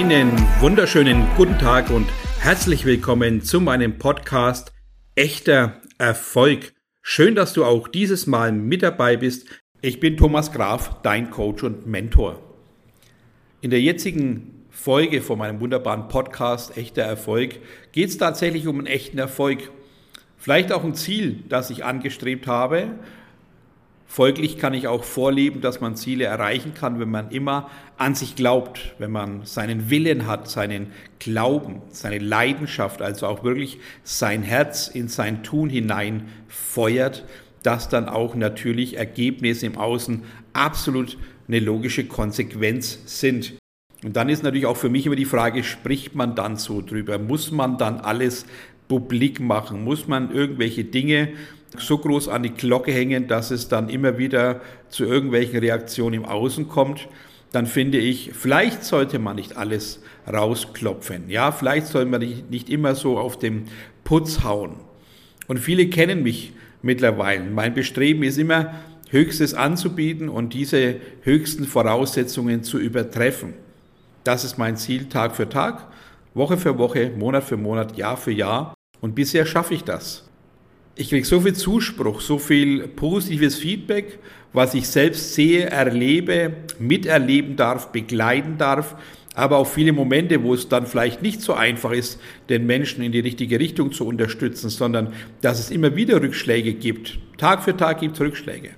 Einen wunderschönen guten Tag und herzlich willkommen zu meinem Podcast Echter Erfolg. Schön, dass du auch dieses Mal mit dabei bist. Ich bin Thomas Graf, dein Coach und Mentor. In der jetzigen Folge von meinem wunderbaren Podcast Echter Erfolg geht es tatsächlich um einen echten Erfolg. Vielleicht auch ein Ziel, das ich angestrebt habe, Folglich kann ich auch vorleben, dass man Ziele erreichen kann, wenn man immer an sich glaubt, wenn man seinen Willen hat, seinen Glauben, seine Leidenschaft, also auch wirklich sein Herz in sein Tun hinein feuert, dass dann auch natürlich Ergebnisse im Außen absolut eine logische Konsequenz sind. Und dann ist natürlich auch für mich immer die Frage, spricht man dann so drüber? Muss man dann alles publik machen? Muss man irgendwelche Dinge so groß an die Glocke hängen, dass es dann immer wieder zu irgendwelchen Reaktionen im Außen kommt, dann finde ich, vielleicht sollte man nicht alles rausklopfen. Ja, vielleicht soll man nicht immer so auf den Putz hauen. Und viele kennen mich mittlerweile. Mein Bestreben ist immer, Höchstes anzubieten und diese höchsten Voraussetzungen zu übertreffen. Das ist mein Ziel Tag für Tag, Woche für Woche, Monat für Monat, Jahr für Jahr. Und bisher schaffe ich das ich kriege so viel Zuspruch, so viel positives Feedback, was ich selbst sehe, erlebe, miterleben darf, begleiten darf, aber auch viele Momente, wo es dann vielleicht nicht so einfach ist, den Menschen in die richtige Richtung zu unterstützen, sondern dass es immer wieder Rückschläge gibt. Tag für Tag gibt es Rückschläge.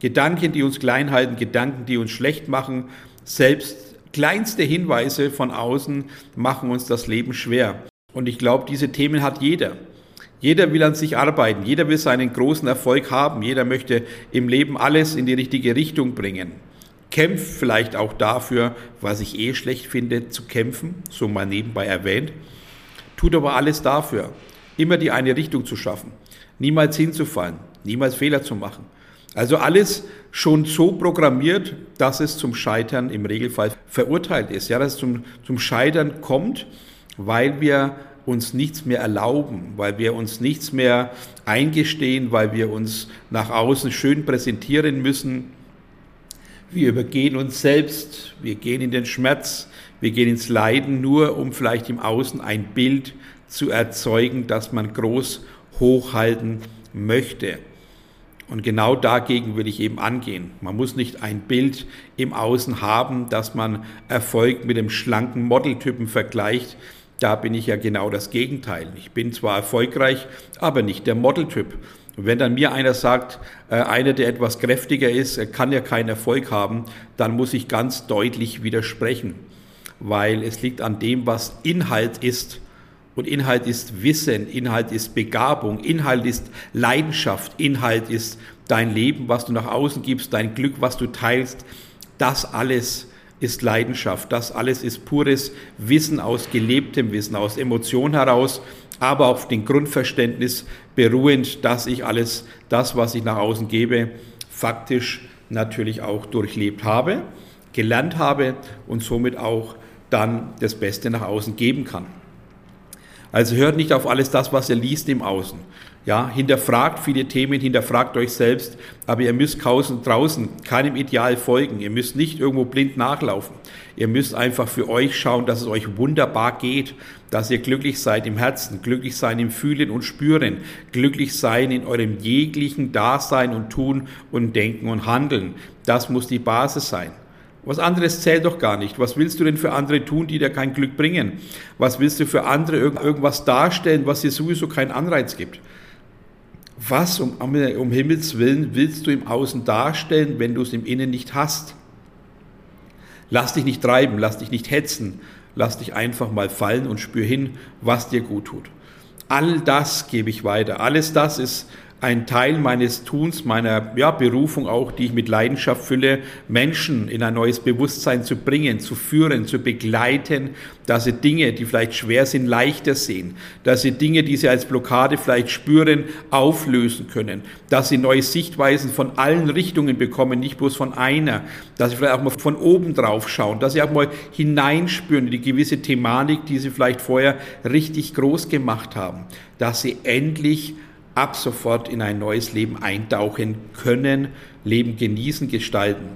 Gedanken, die uns klein halten, Gedanken, die uns schlecht machen, selbst kleinste Hinweise von außen machen uns das Leben schwer. Und ich glaube, diese Themen hat jeder. Jeder will an sich arbeiten, jeder will seinen großen Erfolg haben, jeder möchte im Leben alles in die richtige Richtung bringen. Kämpft vielleicht auch dafür, was ich eh schlecht finde, zu kämpfen, so mal nebenbei erwähnt. Tut aber alles dafür, immer die eine Richtung zu schaffen, niemals hinzufallen, niemals Fehler zu machen. Also alles schon so programmiert, dass es zum Scheitern im Regelfall verurteilt ist. Ja, dass es zum, zum Scheitern kommt, weil wir uns nichts mehr erlauben, weil wir uns nichts mehr eingestehen, weil wir uns nach außen schön präsentieren müssen. Wir übergehen uns selbst, wir gehen in den Schmerz, wir gehen ins Leiden, nur um vielleicht im Außen ein Bild zu erzeugen, das man groß hochhalten möchte. Und genau dagegen will ich eben angehen. Man muss nicht ein Bild im Außen haben, dass man Erfolg mit dem schlanken Modeltypen vergleicht, da bin ich ja genau das Gegenteil. Ich bin zwar erfolgreich, aber nicht der Modeltyp. Und wenn dann mir einer sagt, äh, einer, der etwas kräftiger ist, kann ja keinen Erfolg haben, dann muss ich ganz deutlich widersprechen, weil es liegt an dem, was Inhalt ist. Und Inhalt ist Wissen, Inhalt ist Begabung, Inhalt ist Leidenschaft, Inhalt ist dein Leben, was du nach außen gibst, dein Glück, was du teilst. Das alles ist Leidenschaft. Das alles ist pures Wissen aus gelebtem Wissen, aus Emotion heraus, aber auf dem Grundverständnis beruhend, dass ich alles das, was ich nach außen gebe, faktisch natürlich auch durchlebt habe, gelernt habe und somit auch dann das Beste nach außen geben kann. Also hört nicht auf alles das, was ihr liest im Außen. Ja, hinterfragt viele Themen, hinterfragt euch selbst, aber ihr müsst draußen keinem Ideal folgen. Ihr müsst nicht irgendwo blind nachlaufen. Ihr müsst einfach für euch schauen, dass es euch wunderbar geht, dass ihr glücklich seid im Herzen, glücklich sein im Fühlen und Spüren, glücklich sein in eurem jeglichen Dasein und Tun und Denken und Handeln. Das muss die Basis sein. Was anderes zählt doch gar nicht. Was willst du denn für andere tun, die dir kein Glück bringen? Was willst du für andere irgendwas darstellen, was dir sowieso keinen Anreiz gibt? Was um, um Himmels Willen willst du im Außen darstellen, wenn du es im Innen nicht hast? Lass dich nicht treiben, lass dich nicht hetzen, lass dich einfach mal fallen und spür hin, was dir gut tut. All das gebe ich weiter. Alles das ist ein Teil meines Tuns, meiner ja, Berufung auch, die ich mit Leidenschaft fülle, Menschen in ein neues Bewusstsein zu bringen, zu führen, zu begleiten, dass sie Dinge, die vielleicht schwer sind, leichter sehen, dass sie Dinge, die sie als Blockade vielleicht spüren, auflösen können, dass sie neue Sichtweisen von allen Richtungen bekommen, nicht bloß von einer, dass sie vielleicht auch mal von oben drauf schauen, dass sie auch mal hineinspüren in die gewisse Thematik, die sie vielleicht vorher richtig groß gemacht haben, dass sie endlich ab sofort in ein neues Leben eintauchen können, Leben genießen, gestalten,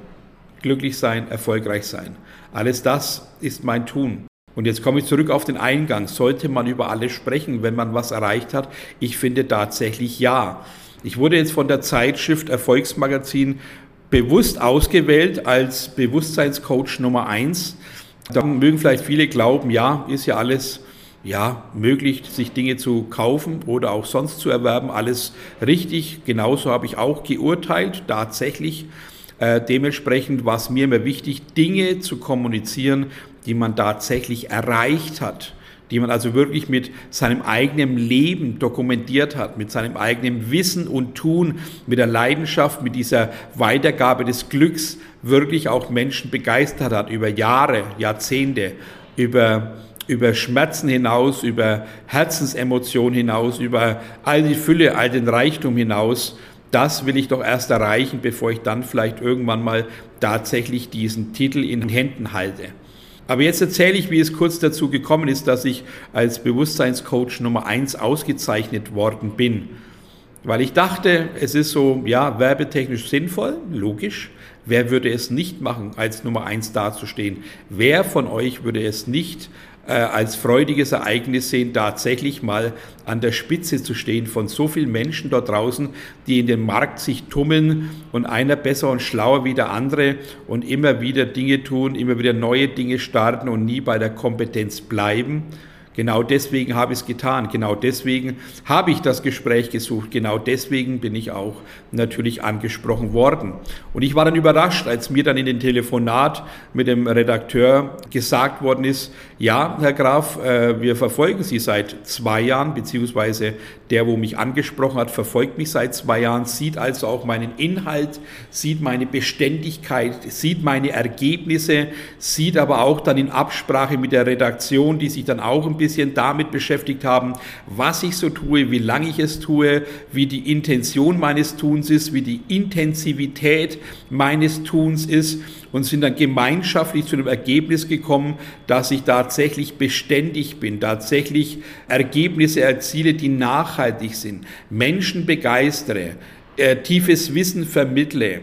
glücklich sein, erfolgreich sein. Alles das ist mein Tun. Und jetzt komme ich zurück auf den Eingang. Sollte man über alles sprechen, wenn man was erreicht hat? Ich finde tatsächlich ja. Ich wurde jetzt von der Zeitschrift Erfolgsmagazin bewusst ausgewählt als Bewusstseinscoach Nummer eins. Da mögen vielleicht viele glauben, ja, ist ja alles ja, möglich, sich Dinge zu kaufen oder auch sonst zu erwerben. Alles richtig. Genauso habe ich auch geurteilt, tatsächlich. Äh, dementsprechend war es mir immer wichtig, Dinge zu kommunizieren, die man tatsächlich erreicht hat die man also wirklich mit seinem eigenen Leben dokumentiert hat, mit seinem eigenen Wissen und Tun, mit der Leidenschaft, mit dieser Weitergabe des Glücks wirklich auch Menschen begeistert hat über Jahre, Jahrzehnte, über über Schmerzen hinaus, über Herzensemotionen hinaus, über all die Fülle, all den Reichtum hinaus. Das will ich doch erst erreichen, bevor ich dann vielleicht irgendwann mal tatsächlich diesen Titel in den Händen halte. Aber jetzt erzähle ich, wie es kurz dazu gekommen ist, dass ich als Bewusstseinscoach Nummer eins ausgezeichnet worden bin. Weil ich dachte, es ist so, ja, werbetechnisch sinnvoll, logisch. Wer würde es nicht machen, als Nummer eins dazustehen? Wer von euch würde es nicht äh, als freudiges Ereignis sehen, tatsächlich mal an der Spitze zu stehen von so vielen Menschen dort draußen, die in dem Markt sich tummeln und einer besser und schlauer wie der andere und immer wieder Dinge tun, immer wieder neue Dinge starten und nie bei der Kompetenz bleiben. Genau deswegen habe ich es getan. Genau deswegen habe ich das Gespräch gesucht. Genau deswegen bin ich auch natürlich angesprochen worden. Und ich war dann überrascht, als mir dann in den Telefonat mit dem Redakteur gesagt worden ist, ja, Herr Graf, äh, wir verfolgen Sie seit zwei Jahren, beziehungsweise der, wo mich angesprochen hat, verfolgt mich seit zwei Jahren, sieht also auch meinen Inhalt, sieht meine Beständigkeit, sieht meine Ergebnisse, sieht aber auch dann in Absprache mit der Redaktion, die sich dann auch ein bisschen damit beschäftigt haben, was ich so tue, wie lange ich es tue, wie die Intention meines Tuns ist, wie die Intensivität meines Tuns ist und sind dann gemeinschaftlich zu dem Ergebnis gekommen, dass ich tatsächlich beständig bin, tatsächlich Ergebnisse erziele, die nachhaltig sind, Menschen begeistere, äh, tiefes Wissen vermittle,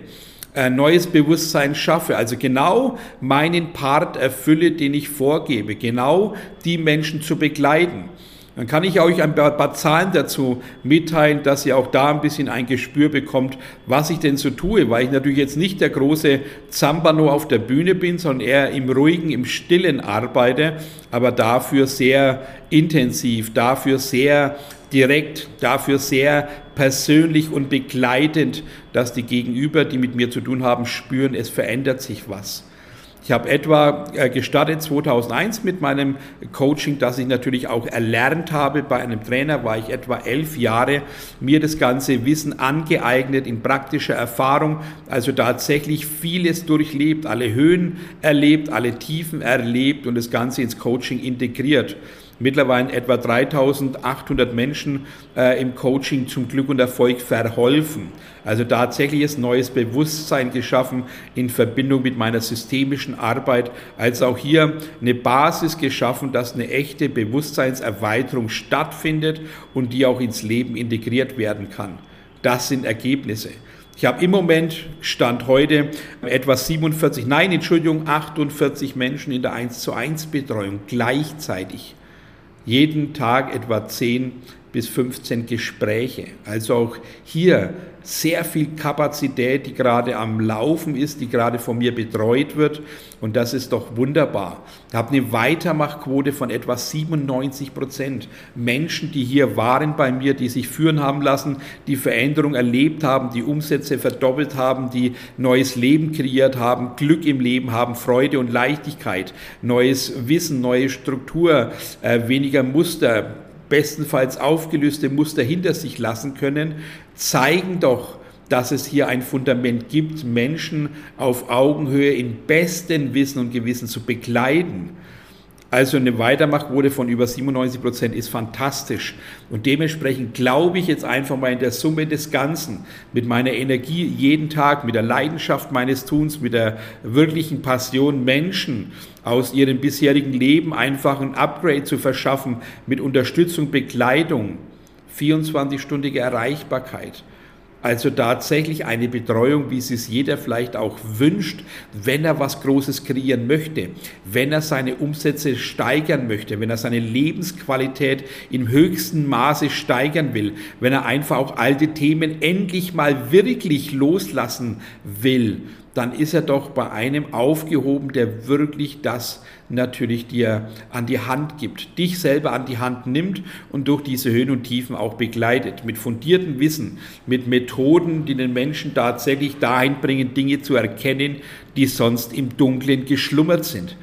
äh, neues Bewusstsein schaffe, also genau meinen Part erfülle, den ich vorgebe, genau die Menschen zu begleiten. Dann kann ich euch ein paar Zahlen dazu mitteilen, dass ihr auch da ein bisschen ein Gespür bekommt, was ich denn so tue, weil ich natürlich jetzt nicht der große Zambano auf der Bühne bin, sondern eher im ruhigen, im stillen arbeite, aber dafür sehr intensiv, dafür sehr direkt, dafür sehr persönlich und begleitend, dass die Gegenüber, die mit mir zu tun haben, spüren, es verändert sich was. Ich habe etwa äh, gestartet 2001 mit meinem Coaching, das ich natürlich auch erlernt habe. Bei einem Trainer war ich etwa elf Jahre, mir das ganze Wissen angeeignet in praktischer Erfahrung, also tatsächlich vieles durchlebt, alle Höhen erlebt, alle Tiefen erlebt und das Ganze ins Coaching integriert mittlerweile etwa 3800 Menschen äh, im Coaching zum Glück und Erfolg verholfen. Also tatsächliches neues Bewusstsein geschaffen in Verbindung mit meiner systemischen Arbeit, als auch hier eine Basis geschaffen, dass eine echte Bewusstseinserweiterung stattfindet und die auch ins Leben integriert werden kann. Das sind Ergebnisse. Ich habe im Moment, Stand heute, etwa 47, nein, Entschuldigung, 48 Menschen in der 1 zu 1 Betreuung gleichzeitig jeden Tag etwa 10 bis 15 Gespräche. Also auch hier sehr viel Kapazität, die gerade am Laufen ist, die gerade von mir betreut wird. Und das ist doch wunderbar. Ich habe eine Weitermachquote von etwa 97 Prozent. Menschen, die hier waren bei mir, die sich führen haben lassen, die Veränderung erlebt haben, die Umsätze verdoppelt haben, die neues Leben kreiert haben, Glück im Leben haben, Freude und Leichtigkeit, neues Wissen, neue Struktur, äh, weniger Muster, bestenfalls aufgelöste Muster hinter sich lassen können, zeigen doch, dass es hier ein Fundament gibt, Menschen auf Augenhöhe in bestem Wissen und Gewissen zu begleiten. Also eine Weitermachquote von über 97 Prozent ist fantastisch. Und dementsprechend glaube ich jetzt einfach mal in der Summe des Ganzen, mit meiner Energie jeden Tag, mit der Leidenschaft meines Tuns, mit der wirklichen Passion, Menschen aus ihrem bisherigen Leben einfach ein Upgrade zu verschaffen, mit Unterstützung, Begleitung, 24-stündige Erreichbarkeit Also tatsächlich eine Betreuung, wie sie es jeder vielleicht auch wünscht, wenn er was Großes kreieren möchte, wenn er seine Umsätze steigern möchte, wenn er seine Lebensqualität im höchsten Maße steigern will, wenn er einfach auch alte Themen endlich mal wirklich loslassen will dann ist er doch bei einem aufgehoben, der wirklich das natürlich dir an die Hand gibt, dich selber an die Hand nimmt und durch diese Höhen und Tiefen auch begleitet, mit fundiertem Wissen, mit Methoden, die den Menschen tatsächlich dahin bringen, Dinge zu erkennen, die sonst im Dunkeln geschlummert sind.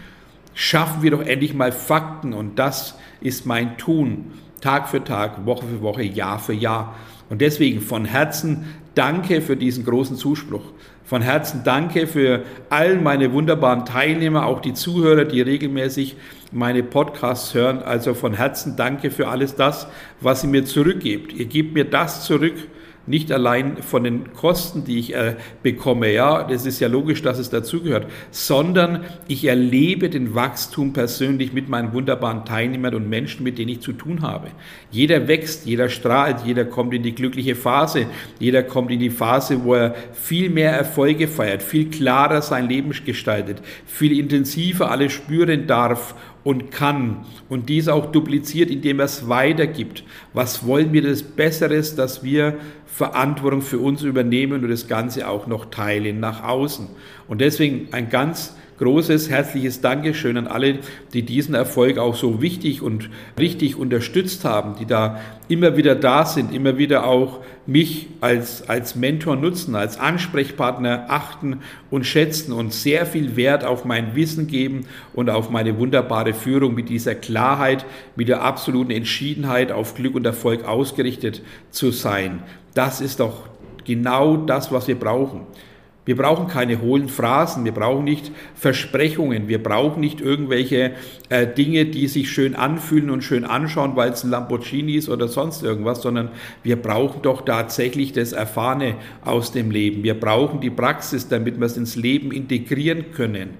Schaffen wir doch endlich mal Fakten und das ist mein Tun, Tag für Tag, Woche für Woche, Jahr für Jahr. Und deswegen von Herzen danke für diesen großen Zuspruch. Von Herzen danke für all meine wunderbaren Teilnehmer, auch die Zuhörer, die regelmäßig meine Podcasts hören. Also von Herzen danke für alles das, was ihr mir zurückgebt. Ihr gebt mir das zurück, nicht allein von den Kosten, die ich äh, bekomme, ja, das ist ja logisch, dass es dazugehört, sondern ich erlebe den Wachstum persönlich mit meinen wunderbaren Teilnehmern und Menschen, mit denen ich zu tun habe. Jeder wächst, jeder strahlt, jeder kommt in die glückliche Phase, jeder kommt in die Phase, wo er viel mehr Erfolge feiert, viel klarer sein Leben gestaltet, viel intensiver alles spüren darf und kann und dies auch dupliziert, indem er es weitergibt. Was wollen wir das Besseres, dass wir Verantwortung für uns übernehmen und das Ganze auch noch teilen nach außen. Und deswegen ein ganz großes, herzliches Dankeschön an alle, die diesen Erfolg auch so wichtig und richtig unterstützt haben, die da immer wieder da sind, immer wieder auch mich als, als Mentor nutzen, als Ansprechpartner achten und schätzen und sehr viel Wert auf mein Wissen geben und auf meine wunderbare Führung mit dieser Klarheit, mit der absoluten Entschiedenheit auf Glück und Erfolg ausgerichtet zu sein. Das ist doch genau das, was wir brauchen. Wir brauchen keine hohlen Phrasen, wir brauchen nicht Versprechungen, wir brauchen nicht irgendwelche äh, Dinge, die sich schön anfühlen und schön anschauen, weil es ein Lamborghini ist oder sonst irgendwas, sondern wir brauchen doch tatsächlich das Erfahrene aus dem Leben. Wir brauchen die Praxis, damit wir es ins Leben integrieren können.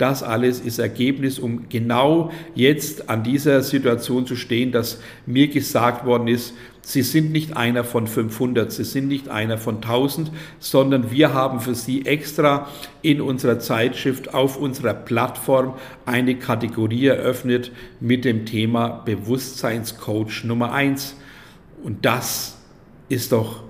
Das alles ist Ergebnis, um genau jetzt an dieser Situation zu stehen, dass mir gesagt worden ist, Sie sind nicht einer von 500, Sie sind nicht einer von 1000, sondern wir haben für Sie extra in unserer Zeitschrift auf unserer Plattform eine Kategorie eröffnet mit dem Thema Bewusstseinscoach Nummer 1. Und das ist doch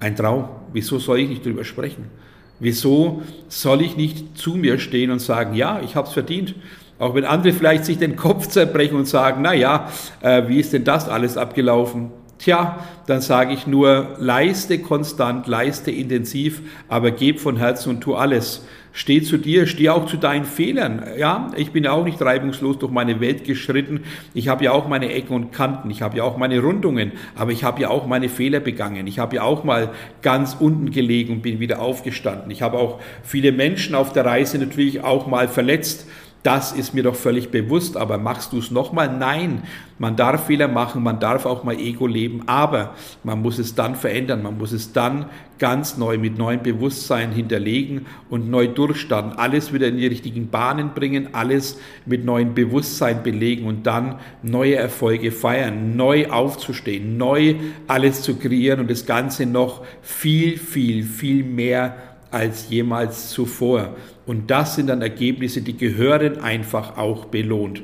ein Traum. Wieso soll ich nicht drüber sprechen? Wieso soll ich nicht zu mir stehen und sagen, ja, ich habe es verdient? Auch wenn andere vielleicht sich den Kopf zerbrechen und sagen, na ja, äh, wie ist denn das alles abgelaufen? Tja, dann sage ich nur, leiste konstant, leiste intensiv, aber geb von Herzen und tu alles. Steh zu dir, steh auch zu deinen Fehlern. Ja, ich bin ja auch nicht reibungslos durch meine Welt geschritten. Ich habe ja auch meine Ecken und Kanten, ich habe ja auch meine Rundungen, aber ich habe ja auch meine Fehler begangen. Ich habe ja auch mal ganz unten gelegen und bin wieder aufgestanden. Ich habe auch viele Menschen auf der Reise natürlich auch mal verletzt. Das ist mir doch völlig bewusst, aber machst du es nochmal? Nein, man darf Fehler machen, man darf auch mal Ego leben, aber man muss es dann verändern, man muss es dann ganz neu mit neuem Bewusstsein hinterlegen und neu durchstarten, alles wieder in die richtigen Bahnen bringen, alles mit neuem Bewusstsein belegen und dann neue Erfolge feiern, neu aufzustehen, neu alles zu kreieren und das Ganze noch viel, viel, viel mehr als jemals zuvor. Und das sind dann Ergebnisse, die gehören einfach auch belohnt.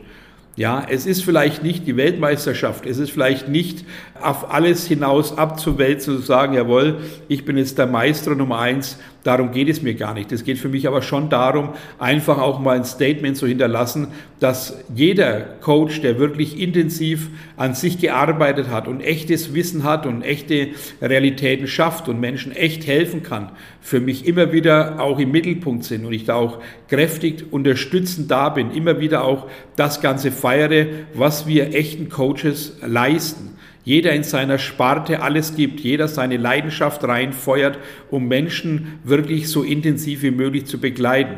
Ja, es ist vielleicht nicht die Weltmeisterschaft, es ist vielleicht nicht auf alles hinaus abzuwälzen und zu sagen, jawohl, ich bin jetzt der Meister Nummer eins, darum geht es mir gar nicht. Es geht für mich aber schon darum, einfach auch mal ein Statement zu hinterlassen, dass jeder Coach, der wirklich intensiv an sich gearbeitet hat und echtes Wissen hat und echte Realitäten schafft und Menschen echt helfen kann, für mich immer wieder auch im Mittelpunkt sind und ich da auch kräftig unterstützend da bin, immer wieder auch das Ganze feiere, was wir echten Coaches leisten jeder in seiner Sparte alles gibt, jeder seine Leidenschaft reinfeuert, um Menschen wirklich so intensiv wie möglich zu begleiten.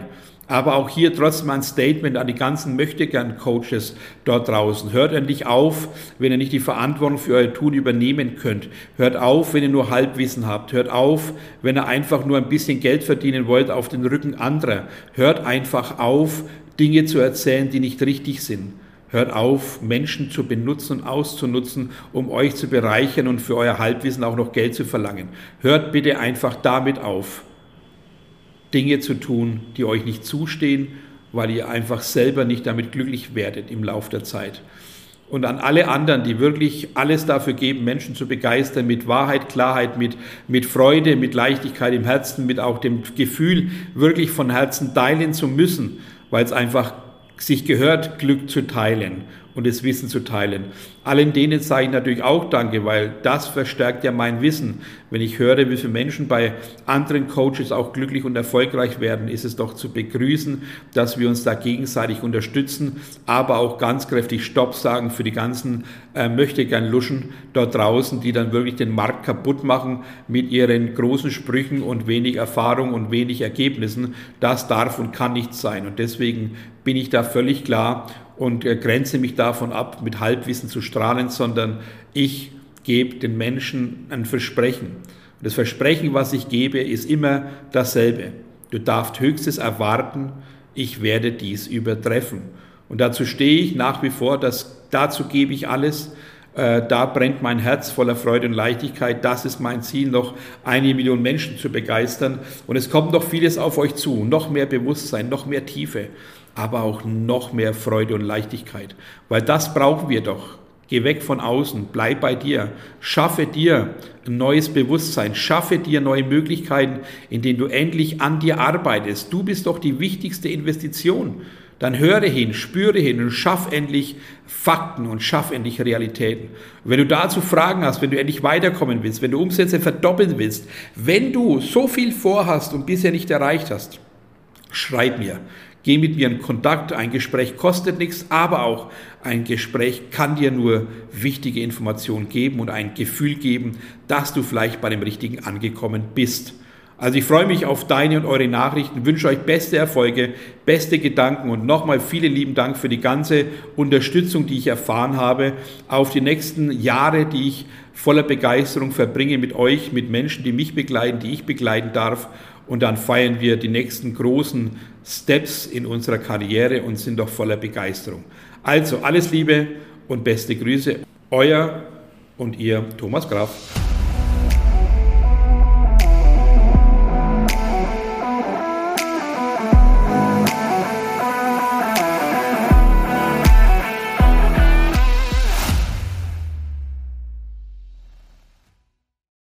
Aber auch hier trotzdem ein Statement an die ganzen Möchtegern-Coaches dort draußen. Hört endlich auf, wenn ihr nicht die Verantwortung für euer Tun übernehmen könnt. Hört auf, wenn ihr nur Halbwissen habt. Hört auf, wenn ihr einfach nur ein bisschen Geld verdienen wollt auf den Rücken anderer. Hört einfach auf, Dinge zu erzählen, die nicht richtig sind. Hört auf, Menschen zu benutzen und auszunutzen, um euch zu bereichern und für euer Halbwissen auch noch Geld zu verlangen. Hört bitte einfach damit auf, Dinge zu tun, die euch nicht zustehen, weil ihr einfach selber nicht damit glücklich werdet im Laufe der Zeit und an alle anderen, die wirklich alles dafür geben, Menschen zu begeistern, mit Wahrheit, Klarheit, mit, mit Freude, mit Leichtigkeit im Herzen, mit auch dem Gefühl, wirklich von Herzen teilen zu müssen, weil es einfach sich gehört, Glück zu teilen und das Wissen zu teilen. Allen denen sage ich natürlich auch Danke, weil das verstärkt ja mein Wissen. Wenn ich höre, wie viele Menschen bei anderen Coaches auch glücklich und erfolgreich werden, ist es doch zu begrüßen, dass wir uns da gegenseitig unterstützen, aber auch ganz kräftig Stopp sagen für die ganzen äh, möchte gern Luschen dort draußen, die dann wirklich den Markt kaputt machen mit ihren großen Sprüchen und wenig Erfahrung und wenig Ergebnissen. Das darf und kann nicht sein. Und deswegen bin ich da völlig klar und äh, grenze mich davon ab, mit Halbwissen zu strahlen, sondern ich gebe den Menschen ein Versprechen. Und das Versprechen, was ich gebe, ist immer dasselbe. Du darfst Höchstes erwarten, ich werde dies übertreffen. Und dazu stehe ich nach wie vor, dass, dazu gebe ich alles. Äh, da brennt mein Herz voller Freude und Leichtigkeit. Das ist mein Ziel, noch eine Million Menschen zu begeistern. Und es kommt noch vieles auf euch zu. Noch mehr Bewusstsein, noch mehr Tiefe aber auch noch mehr Freude und Leichtigkeit. Weil das brauchen wir doch. Geh weg von außen, bleib bei dir, schaffe dir ein neues Bewusstsein, schaffe dir neue Möglichkeiten, in denen du endlich an dir arbeitest. Du bist doch die wichtigste Investition. Dann höre hin, spüre hin und schaff endlich Fakten und schaff endlich Realitäten. Und wenn du dazu Fragen hast, wenn du endlich weiterkommen willst, wenn du Umsätze verdoppeln willst, wenn du so viel vorhast und bisher nicht erreicht hast, schreib mir. Geh mit mir in Kontakt. Ein Gespräch kostet nichts, aber auch ein Gespräch kann dir nur wichtige Informationen geben und ein Gefühl geben, dass du vielleicht bei dem Richtigen angekommen bist. Also ich freue mich auf deine und eure Nachrichten, wünsche euch beste Erfolge, beste Gedanken und nochmal vielen lieben Dank für die ganze Unterstützung, die ich erfahren habe, auf die nächsten Jahre, die ich voller Begeisterung verbringe mit euch, mit Menschen, die mich begleiten, die ich begleiten darf. Und dann feiern wir die nächsten großen Steps in unserer Karriere und sind doch voller Begeisterung. Also alles Liebe und beste Grüße, euer und ihr Thomas Graf.